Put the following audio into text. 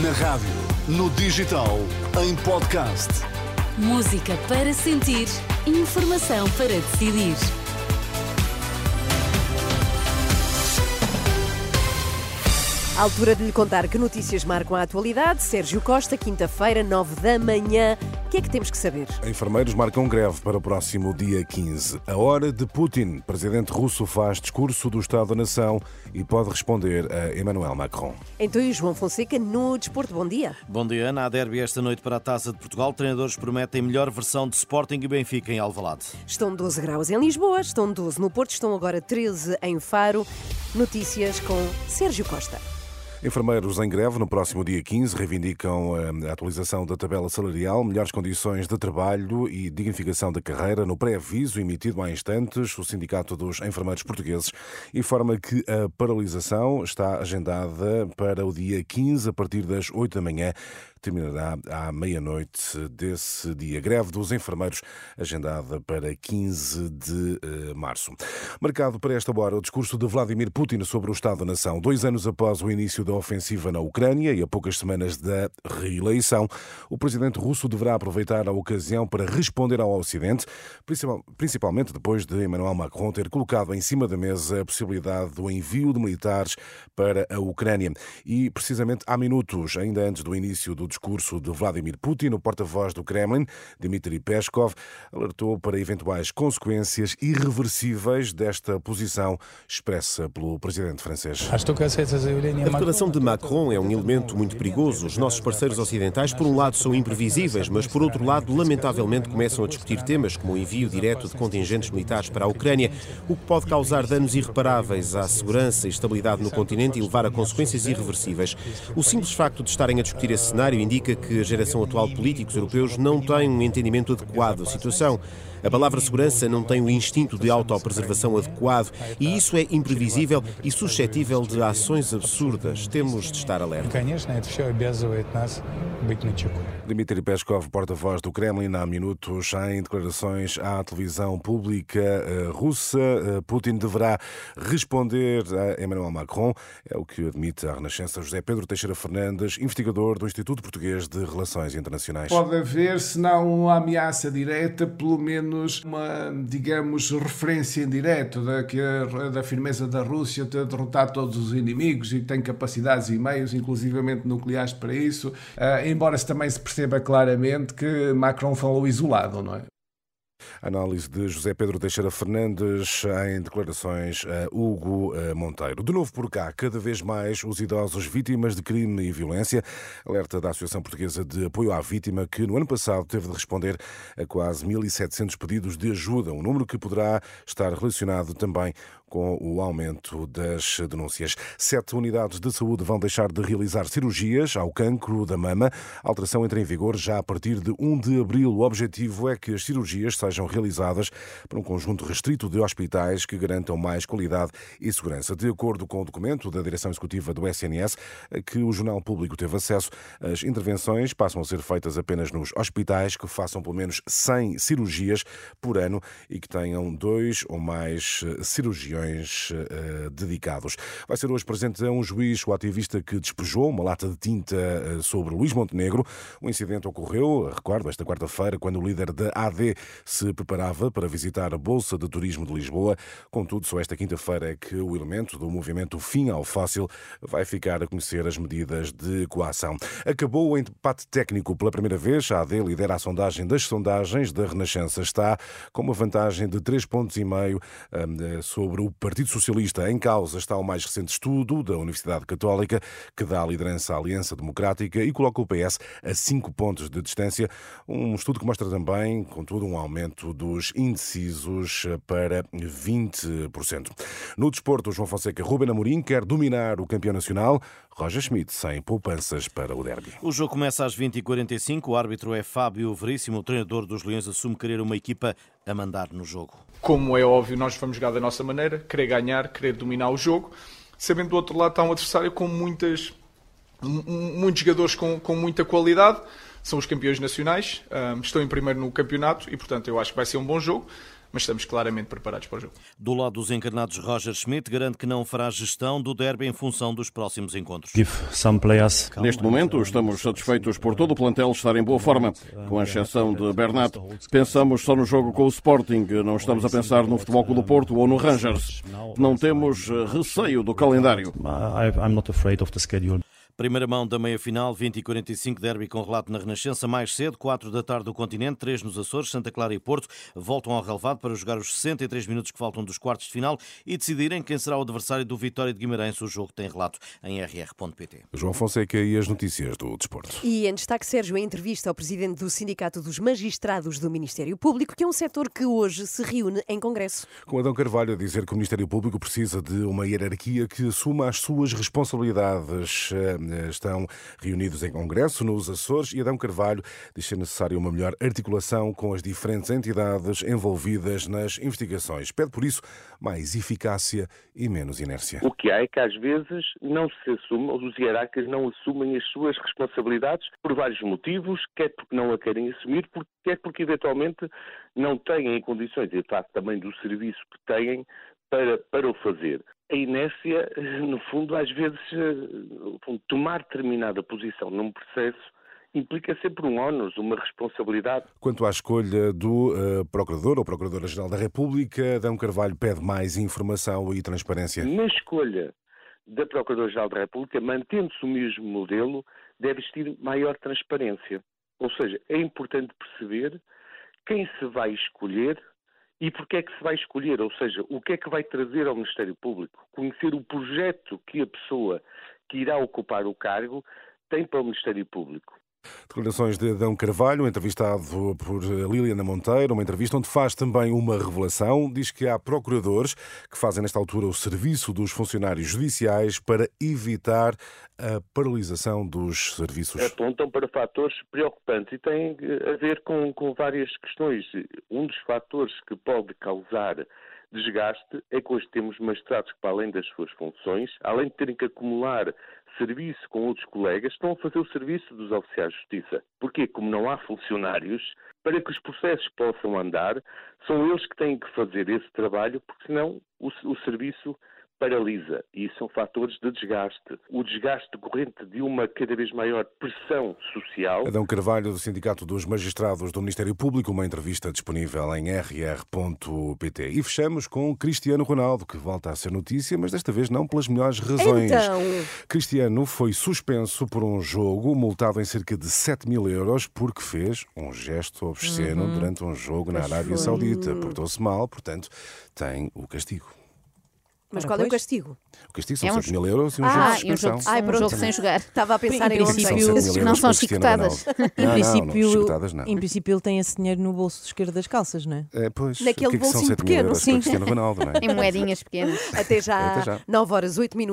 Na rádio, no digital, em podcast. Música para sentir, informação para decidir. Altura de lhe contar que notícias marcam a atualidade. Sérgio Costa, quinta-feira, 9 da manhã. O que é que temos que saber? Enfermeiros marcam greve para o próximo dia 15. A hora de Putin. Presidente russo faz discurso do Estado da Nação e pode responder a Emmanuel Macron. Então, e João Fonseca no Desporto. Bom dia. Bom dia, Ana. Há derby esta noite para a Taça de Portugal. Treinadores prometem melhor versão de Sporting e Benfica em Alvalade. Estão 12 graus em Lisboa, estão 12 no Porto, estão agora 13 em Faro. Notícias com Sérgio Costa. Enfermeiros em greve no próximo dia 15 reivindicam eh, a atualização da tabela salarial, melhores condições de trabalho e dignificação da carreira. No pré-aviso emitido há instantes, o Sindicato dos Enfermeiros Portugueses informa que a paralisação está agendada para o dia 15 a partir das 8 da manhã terminará à meia-noite desse dia. Greve dos enfermeiros agendada para 15 de eh, março. Marcado para esta hora o discurso de Vladimir Putin sobre o Estado da Nação. Dois anos após o início da ofensiva na Ucrânia e a poucas semanas da reeleição, o presidente russo deverá aproveitar a ocasião para responder ao Ocidente, principalmente depois de Emmanuel Macron ter colocado em cima da mesa a possibilidade do envio de militares para a Ucrânia. E precisamente há minutos, ainda antes do início do discurso de Vladimir Putin, o porta-voz do Kremlin, Dmitry Peskov, alertou para eventuais consequências irreversíveis desta posição expressa pelo presidente francês. A declaração de Macron é um elemento muito perigoso. Os nossos parceiros ocidentais, por um lado, são imprevisíveis, mas por outro lado, lamentavelmente, começam a discutir temas como o envio direto de contingentes militares para a Ucrânia, o que pode causar danos irreparáveis à segurança e estabilidade no continente e levar a consequências irreversíveis. O simples facto de estarem a discutir esse cenário indica que a geração atual de políticos europeus não tem um entendimento adequado da situação. A palavra segurança não tem o instinto de autopreservação adequado e isso é imprevisível e suscetível de ações absurdas. Temos de estar alerta. Dmitry Peskov, porta-voz do Kremlin, há minutos em declarações à televisão pública eh, russa. Eh, Putin deverá responder a Emmanuel Macron, é o que admite a Renascença José Pedro Teixeira Fernandes, investigador do Instituto Português de Relações Internacionais. Pode haver, se não uma ameaça direta, pelo menos uma, digamos, referência indireta da, da firmeza da Rússia ter derrotado todos os inimigos e tem capacidades e meios, inclusivamente nucleares, para isso, uh, embora se também se perceba claramente que Macron falou isolado, não é? Análise de José Pedro Teixeira Fernandes em declarações a Hugo eh, Monteiro. De novo por cá, cada vez mais os idosos vítimas de crime e violência. Alerta da Associação Portuguesa de Apoio à Vítima, que no ano passado teve de responder a quase 1.700 pedidos de ajuda, um número que poderá estar relacionado também com o aumento das denúncias. Sete unidades de saúde vão deixar de realizar cirurgias ao cancro da mama. A alteração entra em vigor já a partir de 1 de abril. O objetivo é que as cirurgias sejam realizadas por um conjunto restrito de hospitais que garantam mais qualidade e segurança. De acordo com o documento da direção executiva do SNS, que o Jornal Público teve acesso, as intervenções passam a ser feitas apenas nos hospitais que façam pelo menos 100 cirurgias por ano e que tenham dois ou mais eh, cirurgiões uh, dedicados. Vai ser hoje presente a um juiz o ativista que despejou uma lata de tinta uh, sobre Luís Montenegro. O incidente ocorreu, recordo, esta quarta-feira, quando o líder da AD se preparava para visitar a Bolsa de Turismo de Lisboa. Contudo, só esta quinta-feira é que o elemento do movimento Fim ao Fóssil vai ficar a conhecer as medidas de coação. Acabou o empate técnico pela primeira vez. A AD lidera a sondagem das sondagens da Renascença. Está com uma vantagem de 3,5 pontos e meio um, sobre o Partido Socialista. Em causa está o mais recente estudo da Universidade Católica, que dá a liderança à Aliança Democrática e coloca o PS a 5 pontos de distância. Um estudo que mostra também, contudo, um aumento dos indecisos para 20%. No desporto, João Fonseca Ruben Amorim quer dominar o campeão nacional. Roger Schmidt sem poupanças para o derby. O jogo começa às 20h45. O árbitro é Fábio Veríssimo. O treinador dos Leões assume querer uma equipa a mandar no jogo. Como é óbvio, nós vamos jogar da nossa maneira, querer ganhar, querer dominar o jogo, sabendo do outro lado está um adversário com muitas, muitos jogadores com, com muita qualidade, são os campeões nacionais, um, estão em primeiro no campeonato e, portanto, eu acho que vai ser um bom jogo. mas estamos claramente preparados para o jogo. Do lado dos encarnados, Roger Schmidt garante que não fará gestão do derby em função dos próximos encontros. Neste momento, estamos satisfeitos por todo o plantel estar em boa forma, com a exceção de Bernat. Pensamos só no jogo com o Sporting, não estamos a pensar no Futebol Clube do Porto ou no Rangers. Não temos eh, receio do calendário. Primeira mão da meia-final, 20 e 45, derby com relato na Renascença. Mais cedo, 4 da tarde do continente, 3 nos Açores, Santa Clara e Porto voltam ao relevado para jogar os 63 minutos que faltam dos quartos de final e decidirem quem será o adversário do Vitória de Guimarães. O jogo tem relato em rr.pt. João Fonseca e as notícias do desporto. E em destaque, Sérgio, a entrevista ao presidente do Sindicato dos Magistrados do Ministério Público, que é um setor que hoje se reúne em Congresso. Com Adão Carvalho a dizer que o Ministério Público precisa de uma hierarquia que assuma as suas responsabilidades. Estão reunidos em Congresso, nos Açores, e Adão Carvalho diz ser necessária uma melhor articulação com as diferentes entidades envolvidas nas investigações. Pede, por isso, mais eficácia e menos inércia. O que há é que às vezes não se assume, ou os hierarcas não assumem as suas responsabilidades por vários motivos, quer porque não a querem assumir, quer porque eventualmente não têm condições, e parte também do serviço que têm, para, para o fazer a inércia, no fundo, às vezes, eh, tomar determinada posição num processo implica sempre um ónus, uma responsabilidade. Quanto à escolha do uh, Procurador ou Procuradora-Geral da República, Dão Carvalho pede mais informação e transparência. Na escolha da Procuradora-Geral da República, mantendo-se o mesmo modelo, deve existir maior transparência. Ou seja, é importante perceber quem se vai escolher e porque é que se vai escolher, ou seja, o que é que vai trazer ao Ministério Público, conhecer o projeto que a pessoa que irá ocupar o cargo tem para o Ministério Público. Declarações de Adão Carvalho, entrevistado por Liliana Monteiro, uma entrevista onde faz também uma revelação. Diz que há procuradores que fazem nesta altura o serviço dos funcionários judiciais para evitar a paralisação dos serviços. Apontam para fatores preocupantes e tem a ver com, com várias questões. Um dos fatores que pode causar desgaste é que hoje temos magistrados que, para além das suas funções, além de terem que acumular serviço com outros colegas, estão a fazer o serviço dos oficiais de justiça. Porquê? Como não há funcionários, para que os processos possam andar, são eles que têm que fazer esse trabalho, porque senão o, o serviço paralisa e são fatores de desgaste. O desgaste decorrente de uma cada vez maior pressão social. Adão Carvalho, do Sindicato dos Magistrados do Ministério Público, uma entrevista disponível em rr.pt. E fechamos com Cristiano Ronaldo, que volta a ser notícia, mas desta vez não pelas melhores razões. Então... Cristiano foi suspenso por um jogo, multado em cerca de 7 mil euros, porque fez um gesto obsceno uhum. durante um jogo na Arábia Saudita. Portou-se mal, portanto, tem o castigo. Mas qual é o castigo? O castigo são é 7 mil euros e um ah, jogo de suspensão. Ah, um jogo sem jogar. Estava a pensar em, em princípio, não são chicotadas. Em, não, princípio, não, não, em princípio ele tem esse dinheiro no bolso esquerdo das calças, não é? é pois, Naquele que é que bolsinho pequeno. Sim. Ronaldo, não é? Em moedinhas pequenas. Até já, Até já. 9 horas 8 minutos.